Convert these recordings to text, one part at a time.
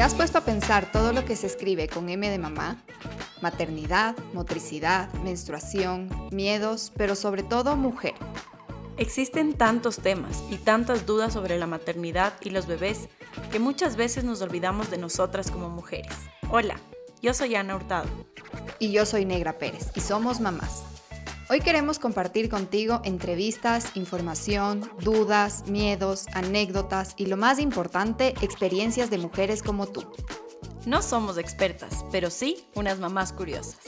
¿Te has puesto a pensar todo lo que se escribe con M de mamá? Maternidad, motricidad, menstruación, miedos, pero sobre todo mujer. Existen tantos temas y tantas dudas sobre la maternidad y los bebés que muchas veces nos olvidamos de nosotras como mujeres. Hola, yo soy Ana Hurtado. Y yo soy Negra Pérez y somos mamás. Hoy queremos compartir contigo entrevistas, información, dudas, miedos, anécdotas y lo más importante, experiencias de mujeres como tú. No somos expertas, pero sí unas mamás curiosas.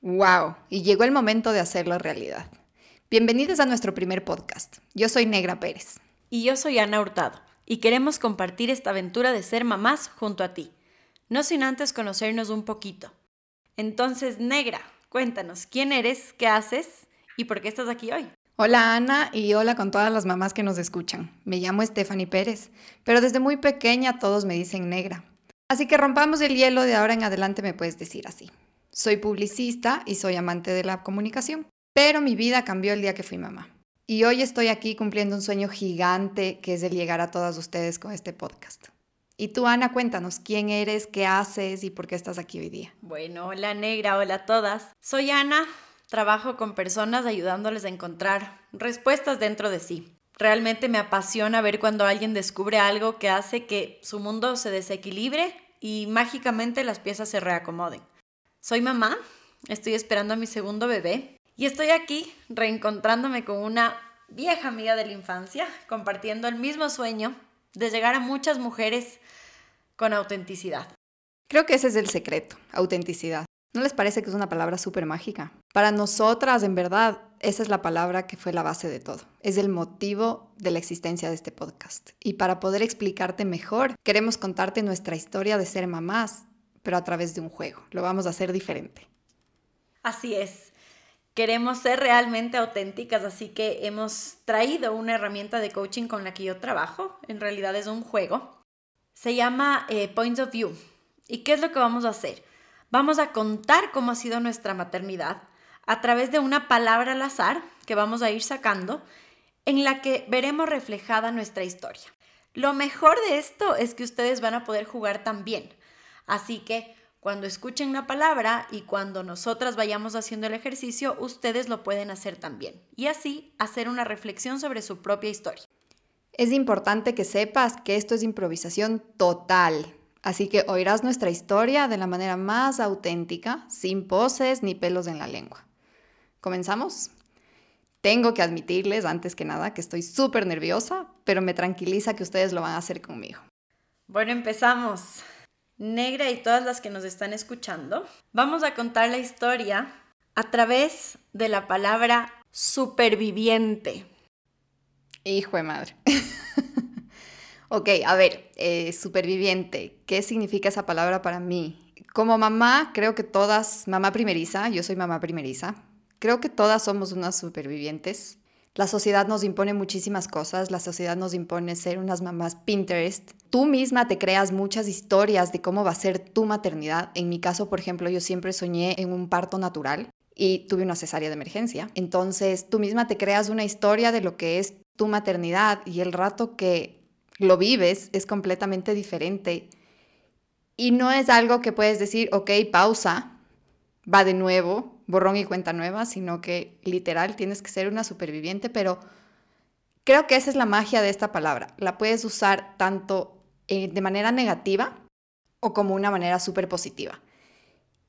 ¡Wow! Y llegó el momento de hacerlo realidad. Bienvenidos a nuestro primer podcast. Yo soy Negra Pérez. Y yo soy Ana Hurtado y queremos compartir esta aventura de ser mamás junto a ti, no sin antes conocernos un poquito. Entonces, negra, cuéntanos, ¿quién eres, qué haces y por qué estás aquí hoy? Hola Ana y hola con todas las mamás que nos escuchan. Me llamo Stephanie Pérez, pero desde muy pequeña todos me dicen negra. Así que rompamos el hielo, de ahora en adelante me puedes decir así. Soy publicista y soy amante de la comunicación, pero mi vida cambió el día que fui mamá. Y hoy estoy aquí cumpliendo un sueño gigante que es el llegar a todas ustedes con este podcast. Y tú, Ana, cuéntanos quién eres, qué haces y por qué estás aquí hoy día. Bueno, hola negra, hola a todas. Soy Ana, trabajo con personas ayudándoles a encontrar respuestas dentro de sí. Realmente me apasiona ver cuando alguien descubre algo que hace que su mundo se desequilibre y mágicamente las piezas se reacomoden. Soy mamá, estoy esperando a mi segundo bebé y estoy aquí reencontrándome con una vieja amiga de la infancia, compartiendo el mismo sueño de llegar a muchas mujeres con autenticidad. Creo que ese es el secreto, autenticidad. ¿No les parece que es una palabra súper mágica? Para nosotras, en verdad, esa es la palabra que fue la base de todo. Es el motivo de la existencia de este podcast. Y para poder explicarte mejor, queremos contarte nuestra historia de ser mamás, pero a través de un juego. Lo vamos a hacer diferente. Así es queremos ser realmente auténticas, así que hemos traído una herramienta de coaching con la que yo trabajo, en realidad es un juego, se llama eh, Points of View. ¿Y qué es lo que vamos a hacer? Vamos a contar cómo ha sido nuestra maternidad a través de una palabra al azar que vamos a ir sacando, en la que veremos reflejada nuestra historia. Lo mejor de esto es que ustedes van a poder jugar también. Así que cuando escuchen una palabra y cuando nosotras vayamos haciendo el ejercicio, ustedes lo pueden hacer también. Y así hacer una reflexión sobre su propia historia. Es importante que sepas que esto es improvisación total. Así que oirás nuestra historia de la manera más auténtica, sin poses ni pelos en la lengua. ¿Comenzamos? Tengo que admitirles, antes que nada, que estoy súper nerviosa, pero me tranquiliza que ustedes lo van a hacer conmigo. Bueno, empezamos. Negra y todas las que nos están escuchando, vamos a contar la historia a través de la palabra superviviente. Hijo de madre. ok, a ver, eh, superviviente, ¿qué significa esa palabra para mí? Como mamá, creo que todas, mamá primeriza, yo soy mamá primeriza, creo que todas somos unas supervivientes la sociedad nos impone muchísimas cosas, la sociedad nos impone ser unas mamás Pinterest. Tú misma te creas muchas historias de cómo va a ser tu maternidad. En mi caso, por ejemplo, yo siempre soñé en un parto natural y tuve una cesárea de emergencia. Entonces, tú misma te creas una historia de lo que es tu maternidad y el rato que lo vives es completamente diferente. Y no es algo que puedes decir, ok, pausa, va de nuevo, borrón y cuenta nueva, sino que literal tienes que ser una superviviente, pero creo que esa es la magia de esta palabra. La puedes usar tanto eh, de manera negativa o como una manera súper positiva.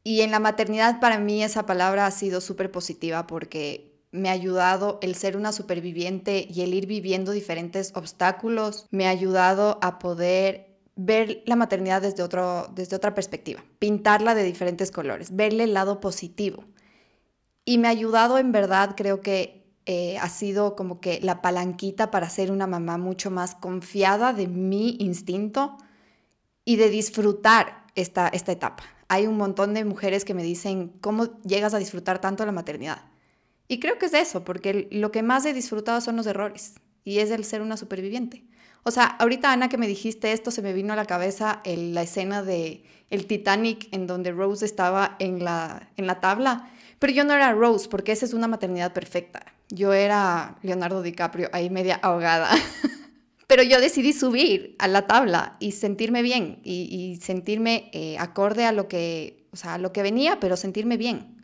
Y en la maternidad para mí esa palabra ha sido súper positiva porque me ha ayudado el ser una superviviente y el ir viviendo diferentes obstáculos, me ha ayudado a poder ver la maternidad desde, otro, desde otra perspectiva, pintarla de diferentes colores, verle el lado positivo. Y me ha ayudado en verdad, creo que eh, ha sido como que la palanquita para ser una mamá mucho más confiada de mi instinto y de disfrutar esta, esta etapa. Hay un montón de mujeres que me dicen, ¿cómo llegas a disfrutar tanto la maternidad? Y creo que es eso, porque lo que más he disfrutado son los errores y es el ser una superviviente. O sea, ahorita Ana que me dijiste esto, se me vino a la cabeza la escena de el Titanic en donde Rose estaba en la, en la tabla pero yo no era Rose porque esa es una maternidad perfecta. Yo era Leonardo DiCaprio, ahí media ahogada. Pero yo decidí subir a la tabla y sentirme bien y, sentirme eh, acorde a lo, que, o sea, a lo que venía, pero sentirme bien.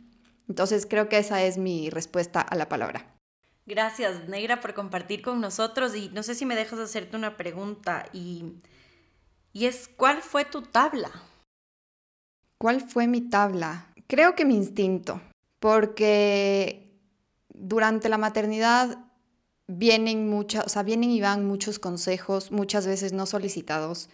Entonces creo que esa es mi respuesta a la palabra. Gracias, Negra, por compartir con nosotros. Y no sé si me dejas hacerte una pregunta. Y, y es, ¿cuál fue tu tabla? ¿Cuál fue mi tabla? Creo que mi instinto, porque durante la maternidad vienen muchas, o sea, vienen y van muchos consejos, muchas veces no solicitados.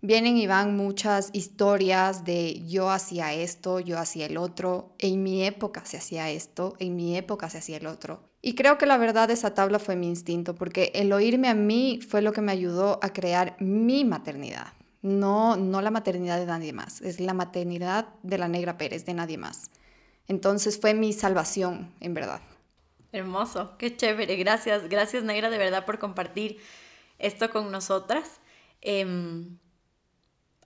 Vienen y van muchas historias de yo hacía esto, yo hacía el otro, en mi época se hacía esto, en mi época se hacía el otro. Y creo que la verdad esa tabla fue mi instinto, porque el oírme a mí fue lo que me ayudó a crear mi maternidad. No, no la maternidad de nadie más, es la maternidad de la Negra Pérez, de nadie más. Entonces fue mi salvación, en verdad. Hermoso, qué chévere. Gracias, gracias Negra de verdad por compartir esto con nosotras. Em,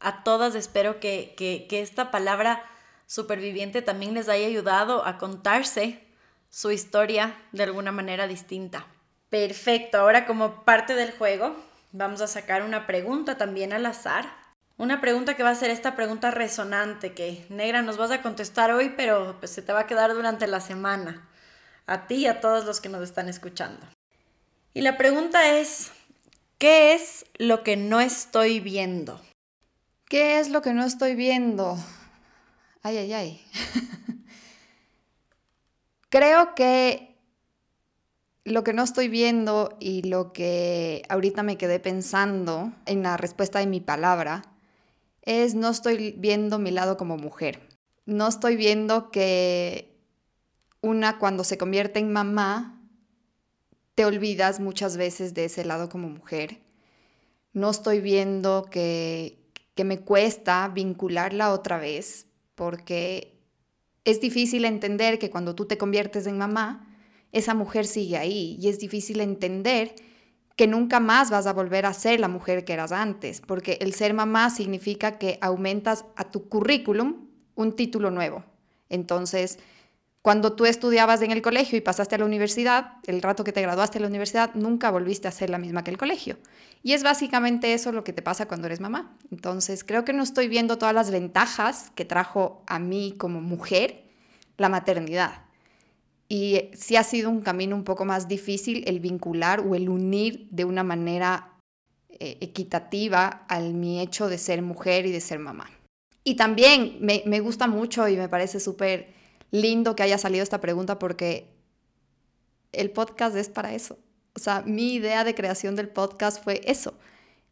a todas espero que, que, esta palabra superviviente también les haya ayudado a contarse su historia de alguna manera distinta. Perfecto, ahora como parte del juego vamos a sacar una pregunta también al azar. Una pregunta que va a ser esta pregunta resonante que negra nos vas a contestar hoy, pero pues se te va a quedar durante la semana a ti y a todos los que nos están escuchando. Y la pregunta es, ¿qué es lo que no estoy viendo? ¿Qué es lo que no estoy viendo? Ay, ay, ay. Creo que lo que no estoy viendo y lo que ahorita me quedé pensando en la respuesta de mi palabra es no estoy viendo mi lado como mujer. No estoy viendo que una, cuando se convierte en mamá, te olvidas muchas veces de ese lado como mujer. No estoy viendo que, que me cuesta vincularla otra vez, porque es difícil entender que cuando tú te conviertes en mamá, esa mujer sigue ahí y es difícil entender que nunca más vas a volver a ser la mujer que eras antes, porque el ser mamá significa que aumentas a tu currículum un título nuevo. Entonces, cuando tú estudiabas en el colegio y pasaste a la universidad, el rato que te graduaste de la universidad, nunca volviste a ser la misma que el colegio. Y es básicamente eso lo que te pasa cuando eres mamá. Entonces, creo que no estoy viendo todas las ventajas que trajo a mí como mujer la maternidad. Y sí ha sido un camino un poco más difícil el vincular o el unir de una manera eh, equitativa al mi hecho de ser mujer y de ser mamá. Y también me, me gusta mucho y me parece súper lindo que haya salido esta pregunta porque el podcast es para eso. O sea, mi idea de creación del podcast fue eso,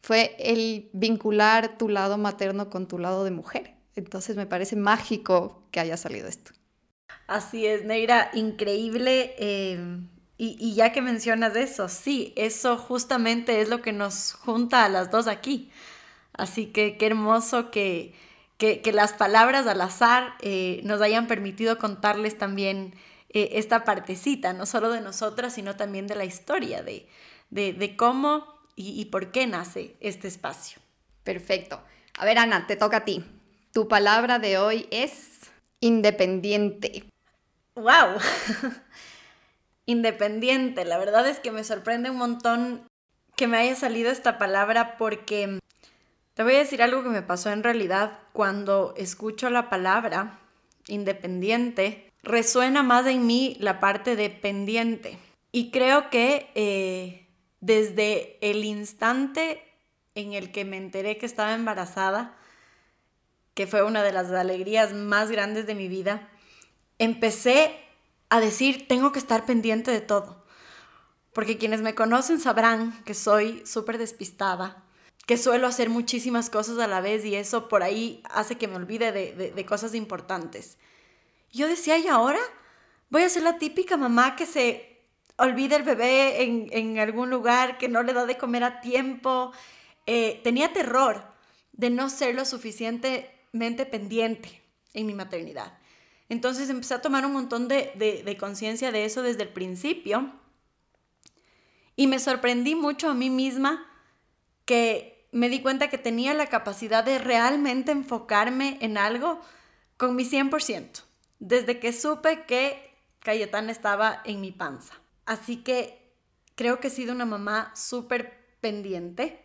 fue el vincular tu lado materno con tu lado de mujer. Entonces me parece mágico que haya salido esto. Así es, Neira, increíble. Em, y, ya que mencionas eso, sí, eso justamente es lo que nos junta a las dos aquí. Así que qué hermoso que, que, las palabras al azar eh, nos hayan permitido contarles también eh, esta partecita, no solo de nosotras, sino también de la historia, de, de, cómo y, y, por qué nace este espacio. Perfecto. A ver, Ana, te toca a ti. Tu palabra de hoy es independiente. ¡Wow! independiente. La verdad es que me sorprende un montón que me haya salido esta palabra porque te voy a decir algo que me pasó en realidad cuando escucho la palabra independiente. Resuena más en mí la parte de pendiente. Y creo que eh, desde el instante en el que me enteré que estaba embarazada, que fue una de las alegrías más grandes de mi vida, empecé a decir, tengo que estar pendiente de todo. Porque quienes me conocen sabrán que soy súper despistada, que suelo hacer muchísimas cosas a la vez y eso por ahí hace que me olvide de, cosas importantes. Yo decía, ¿y ahora? Voy a ser la típica mamá que se olvida el bebé en, algún lugar, que no le da de comer a tiempo. Eh, tenía terror de no ser lo suficientemente pendiente en mi maternidad. Entonces empecé a tomar un montón de, de conciencia de eso desde el principio y me sorprendí mucho a mí misma que me di cuenta que tenía la capacidad de realmente enfocarme en algo con mi 100%, desde que supe que Cayetana estaba en mi panza. Así que creo que he sido una mamá súper pendiente.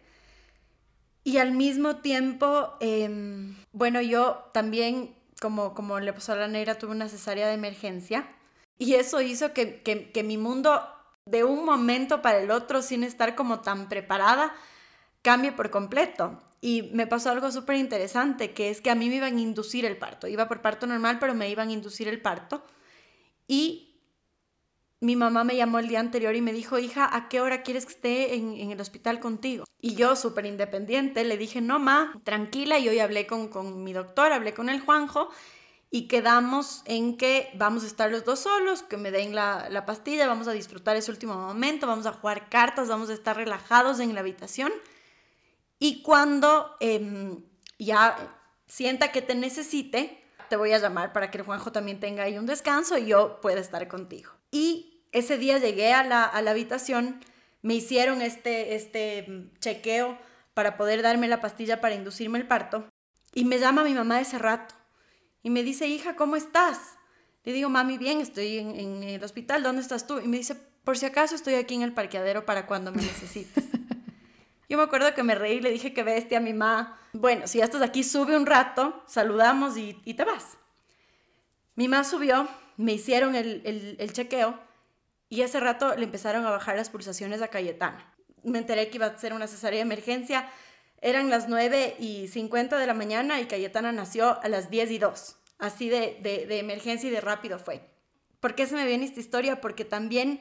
Y al mismo tiempo, em, bueno, yo también, como, como le pasó a la negra, tuve una cesárea de emergencia. Y eso hizo que, que, que mi mundo, de un momento para el otro, sin estar como tan preparada, cambie por completo. Y me pasó algo súper interesante, que es que a mí me iban a inducir el parto. Iba por parto normal, pero me iban a inducir el parto. Y mi mamá me llamó el día anterior y me dijo, hija, ¿a qué hora quieres que esté en, el hospital contigo? Y yo, súper independiente, le dije, no, ma, tranquila. Y hoy hablé con, con mi doctor, hablé con el Juanjo y quedamos en que vamos a estar los dos solos, que me den la, la, pastilla, vamos a disfrutar ese último momento, vamos a jugar cartas, vamos a estar relajados en la habitación. Y cuando em, ya sienta que te necesite, te voy a llamar para que el Juanjo también tenga ahí un descanso y yo pueda estar contigo. Y ese día llegué a la, habitación, me hicieron este, este chequeo para poder darme la pastilla para inducirme el parto y me llama mi mamá ese rato y me dice, hija, ¿cómo estás? Le digo, mami, bien, estoy en, el hospital, ¿dónde estás tú? Y me dice, por si acaso estoy aquí en el parqueadero para cuando me necesites. Yo me acuerdo que me reí, le dije que bestia a mi mamá. Bueno, si ya estás aquí, sube un rato, saludamos y, te vas. Mi mamá subió, me hicieron el, el chequeo y ese rato le empezaron a bajar las pulsaciones a Cayetana. Me enteré que iba a ser una cesárea de emergencia. Eran las 9 y 50 de la mañana y Cayetana nació a las 10 y 2. Así de, de, emergencia y de rápido fue. ¿Por qué se me viene esta historia? Porque también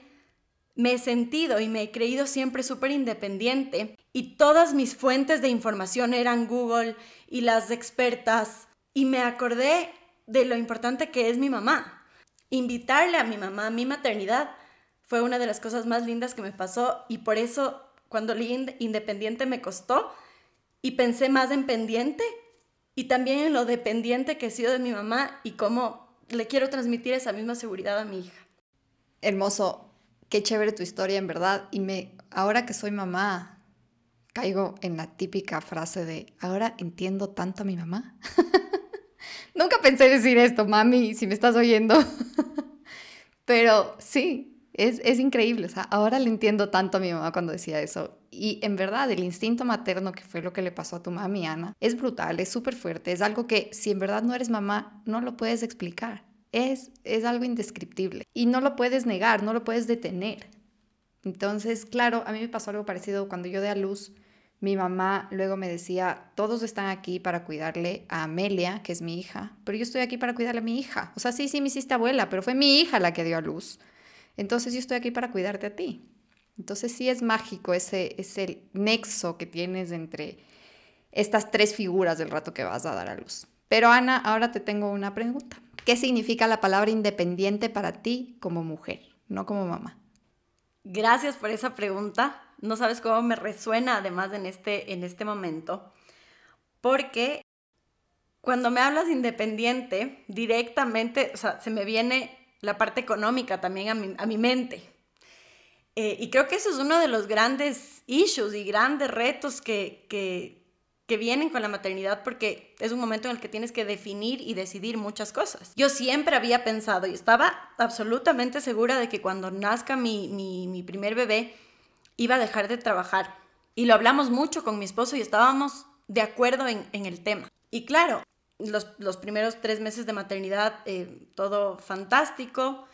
me he sentido y me he creído siempre súper independiente y todas mis fuentes de información eran Google y las expertas y me acordé de lo importante que es mi mamá. Invitarle a mi mamá a mi maternidad fue una de las cosas más lindas que me pasó y por eso cuando leí Independiente me costó y pensé más en pendiente y también en lo dependiente que he sido de mi mamá y cómo le quiero transmitir esa misma seguridad a mi hija. Hermoso, qué chévere tu historia en verdad y me ahora que soy mamá caigo en la típica frase de ahora entiendo tanto a mi mamá. Nunca pensé decir esto, mami, si me estás oyendo. Pero sí, es, increíble, o sea, ahora le entiendo tanto a mi mamá cuando decía eso. Y en verdad, el instinto materno, que fue lo que le pasó a tu mami, Ana, es brutal, es súper fuerte, es algo que si en verdad no eres mamá, no lo puedes explicar. Es, es algo indescriptible y no lo puedes negar, no lo puedes detener. Entonces, claro, a mí me pasó algo parecido cuando yo di a luz. Mi mamá luego me decía, todos están aquí para cuidarle a Amelia, que es mi hija, pero yo estoy aquí para cuidarle a mi hija. O sea, sí, sí, me hiciste abuela, pero fue mi hija la que dio a luz. Entonces yo estoy aquí para cuidarte a ti. Entonces sí es mágico ese, ese nexo que tienes entre estas tres figuras del rato que vas a dar a luz. Pero Ana, ahora te tengo una pregunta. ¿Qué significa la palabra independiente para ti como mujer, no como mamá? Gracias por esa pregunta. No sabes cómo me resuena además en este, en este momento. Porque cuando me hablas independiente, directamente, o sea, se me viene la parte económica también a mi, mente. Eh, y creo que eso es uno de los grandes issues y grandes retos que, que, vienen con la maternidad porque es un momento en el que tienes que definir y decidir muchas cosas. Yo siempre había pensado y estaba absolutamente segura de que cuando nazca mi, mi, mi primer bebé iba a dejar de trabajar. Y lo hablamos mucho con mi esposo y estábamos de acuerdo en el tema. Y claro, los, primeros tres meses de maternidad, eh, todo fantástico.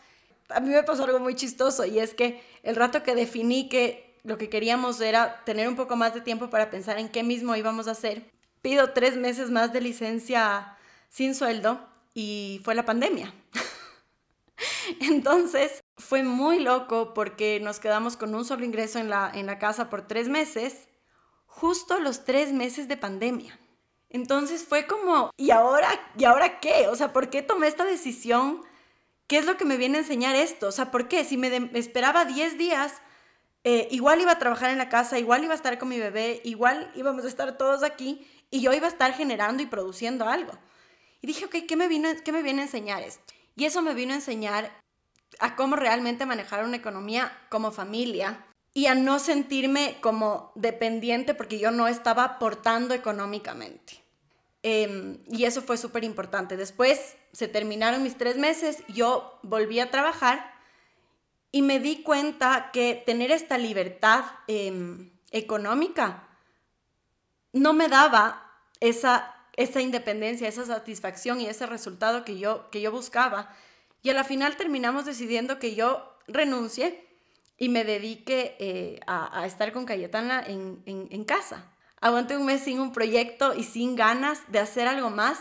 A mí me pasó algo muy chistoso y es que el rato que definí que lo que queríamos era tener un poco más de tiempo para pensar en qué mismo íbamos a hacer, pido tres meses más de licencia sin sueldo y fue la pandemia. Entonces fue muy loco porque nos quedamos con un solo ingreso en la, en la casa por tres meses, justo los tres meses de pandemia. Entonces fue como, ¿y ahora, ¿y ahora qué? O sea, ¿por qué tomé esta decisión? ¿Qué es lo que me viene a enseñar esto? O sea, ¿por qué? Si me, esperaba 10 días, eh, igual iba a trabajar en la casa, igual iba a estar con mi bebé, igual íbamos a estar todos aquí y yo iba a estar generando y produciendo algo. Y dije, ok, ¿qué me, vino, qué me viene a enseñar esto? Y eso me vino a enseñar a cómo realmente manejar una economía como familia y a no sentirme como dependiente porque yo no estaba aportando económicamente. Em, y eso fue súper importante. Después se terminaron mis tres meses, yo volví a trabajar Y me di cuenta que tener esta libertad em, económica no me daba esa, esa independencia, esa satisfacción y ese resultado que yo, que yo buscaba. Y a la final terminamos decidiendo que yo renuncie y me dedique eh, a, estar con Cayetana en, casa. Aguante un mes sin un proyecto y sin ganas de hacer algo más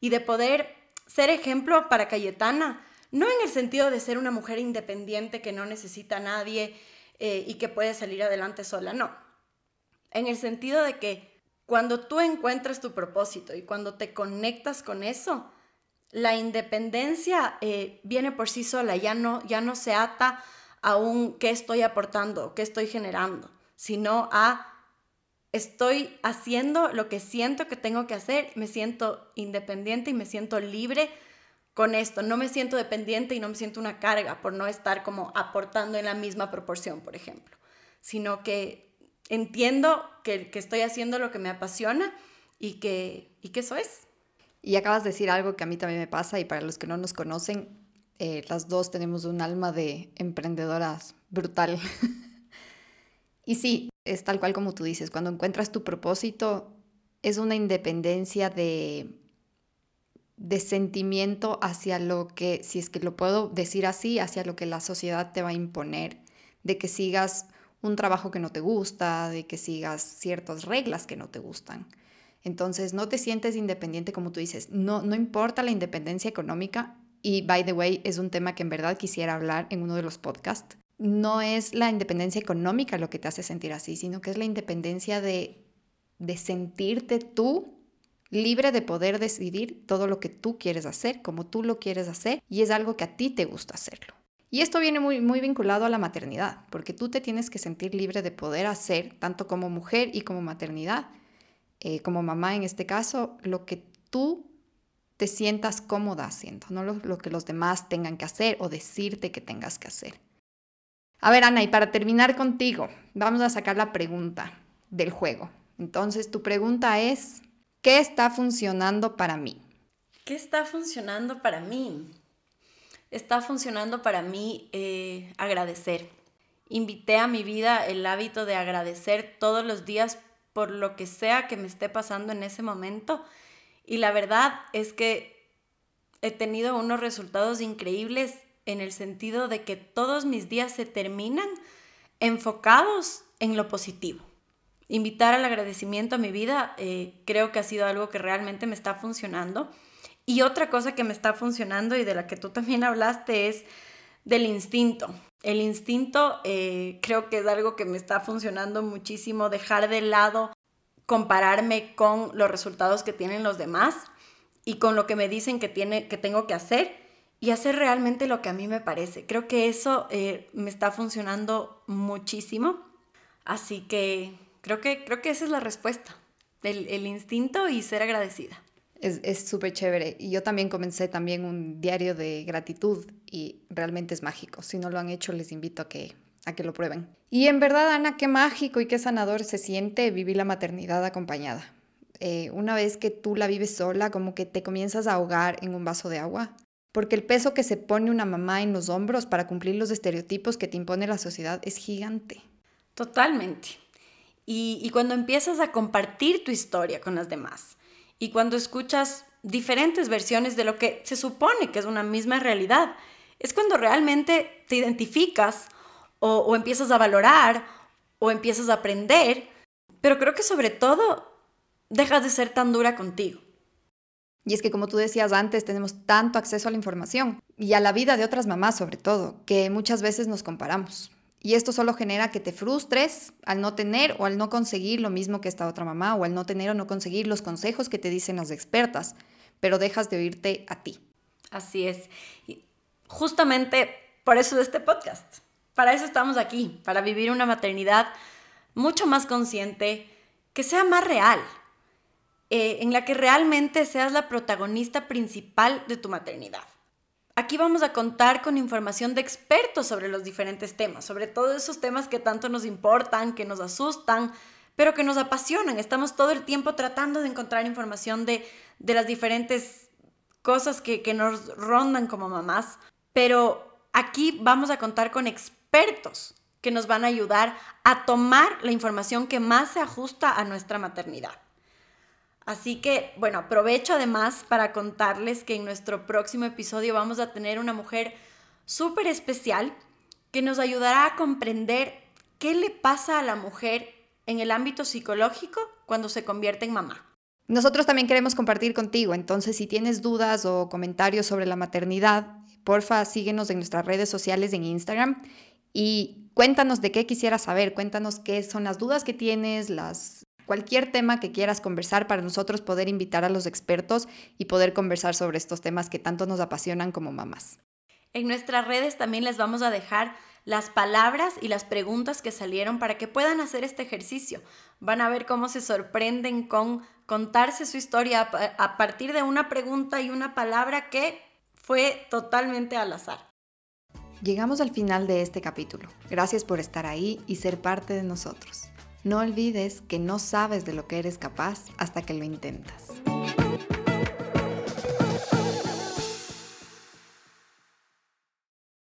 y de poder ser ejemplo para Cayetana, no en el sentido de ser una mujer independiente que no necesita a nadie eh, y que puede salir adelante sola, no. En el sentido de que cuando tú encuentras tu propósito y cuando te conectas con eso, la independencia eh, viene por sí sola, ya no, ya no se ata a un qué estoy aportando, qué estoy generando, sino a estoy haciendo lo que siento que tengo que hacer, me siento independiente y me siento libre con esto, no me siento dependiente y no me siento una carga por no estar como aportando en la misma proporción, por ejemplo, sino que entiendo que, estoy haciendo lo que me apasiona y que, y que eso es. Y acabas de decir algo que a mí también me pasa y para los que no nos conocen, eh, las dos tenemos un alma de emprendedoras brutal. y sí, es tal cual como tú dices, cuando encuentras tu propósito, es una independencia de, de sentimiento hacia lo que, si es que lo puedo decir así, hacia lo que la sociedad te va a imponer, de que sigas un trabajo que no te gusta, de que sigas ciertas reglas que no te gustan. Entonces, no te sientes independiente como tú dices. No, no importa la independencia económica. Y, by the way, es un tema que en verdad quisiera hablar en uno de los podcasts. No es la independencia económica lo que te hace sentir así, sino que es la independencia de, de sentirte tú libre de poder decidir todo lo que tú quieres hacer, como tú lo quieres hacer, y es algo que a ti te gusta hacerlo. Y esto viene muy, muy vinculado a la maternidad, porque tú te tienes que sentir libre de poder hacer, tanto como mujer y como maternidad, eh, como mamá en este caso, lo que tú te sientas cómoda haciendo, no lo, que los demás tengan que hacer o decirte que tengas que hacer. A ver, Ana, y para terminar contigo, vamos a sacar la pregunta del juego. Entonces, tu pregunta es, ¿qué está funcionando para mí? ¿Qué está funcionando para mí? está funcionando para mí eh, agradecer. Invité a mi vida el hábito de agradecer todos los días por lo que sea que me esté pasando en ese momento. Y la verdad es que he tenido unos resultados increíbles en el sentido de que todos mis días se terminan enfocados en lo positivo. Invitar al agradecimiento a mi vida eh, creo que ha sido algo que realmente me está funcionando. Y otra cosa que me está funcionando y de la que tú también hablaste es del instinto. El instinto eh, creo que es algo que me está funcionando muchísimo, dejar de lado compararme con los resultados que tienen los demás y con lo que me dicen que, tiene, que tengo que hacer y hacer realmente lo que a mí me parece. Creo que eso eh, me está funcionando muchísimo. Así que creo que, creo que esa es la respuesta, el instinto y ser agradecida. Es súper chévere. Y yo también comencé también un diario de gratitud y realmente es mágico. Si no lo han hecho, les invito a que, a que lo prueben. Y en verdad, Ana, qué mágico y qué sanador se siente vivir la maternidad acompañada. Eh, una vez que tú la vives sola, como que te comienzas a ahogar en un vaso de agua. Porque el peso que se pone una mamá en los hombros para cumplir los estereotipos que te impone la sociedad es gigante. Totalmente. Y, y cuando empiezas a compartir tu historia con las demás, y cuando escuchas diferentes versiones de lo que se supone que es una misma realidad, es cuando realmente te identificas o, empiezas a valorar o empiezas a aprender, pero creo que sobre todo dejas de ser tan dura contigo. Y es que como tú decías antes, tenemos tanto acceso a la información y a la vida de otras mamás sobre todo, que muchas veces nos comparamos. Y esto solo genera que te frustres al no tener o al no conseguir lo mismo que esta otra mamá o al no tener o no conseguir los consejos que te dicen las expertas, pero dejas de oírte a ti. Así es. Y justamente por eso de este podcast. Para eso estamos aquí, para vivir una maternidad mucho más consciente, que sea más real, eh, en la que realmente seas la protagonista principal de tu maternidad. Aquí vamos a contar con información de expertos sobre los diferentes temas, sobre todos esos temas que tanto nos importan, que nos asustan, pero que nos apasionan. Estamos todo el tiempo tratando de encontrar información de, las diferentes cosas que, que nos rondan como mamás, pero aquí vamos a contar con expertos que nos van a ayudar a tomar la información que más se ajusta a nuestra maternidad. Así que, bueno, aprovecho además para contarles que en nuestro próximo episodio vamos a tener una mujer súper especial que nos ayudará a comprender qué le pasa a la mujer en el ámbito psicológico cuando se convierte en mamá. Nosotros también queremos compartir contigo, entonces si tienes dudas o comentarios sobre la maternidad, porfa síguenos en nuestras redes sociales en Instagram y cuéntanos de qué quisieras saber, cuéntanos qué son las dudas que tienes, las cualquier tema que quieras conversar para nosotros poder invitar a los expertos y poder conversar sobre estos temas que tanto nos apasionan como mamás. En nuestras redes también les vamos a dejar las palabras y las preguntas que salieron para que puedan hacer este ejercicio. Van a ver cómo se sorprenden con contarse su historia a partir de una pregunta y una palabra que fue totalmente al azar. Llegamos al final de este capítulo. Gracias por estar ahí y ser parte de nosotros. No olvides que no sabes de lo que eres capaz hasta que lo intentas.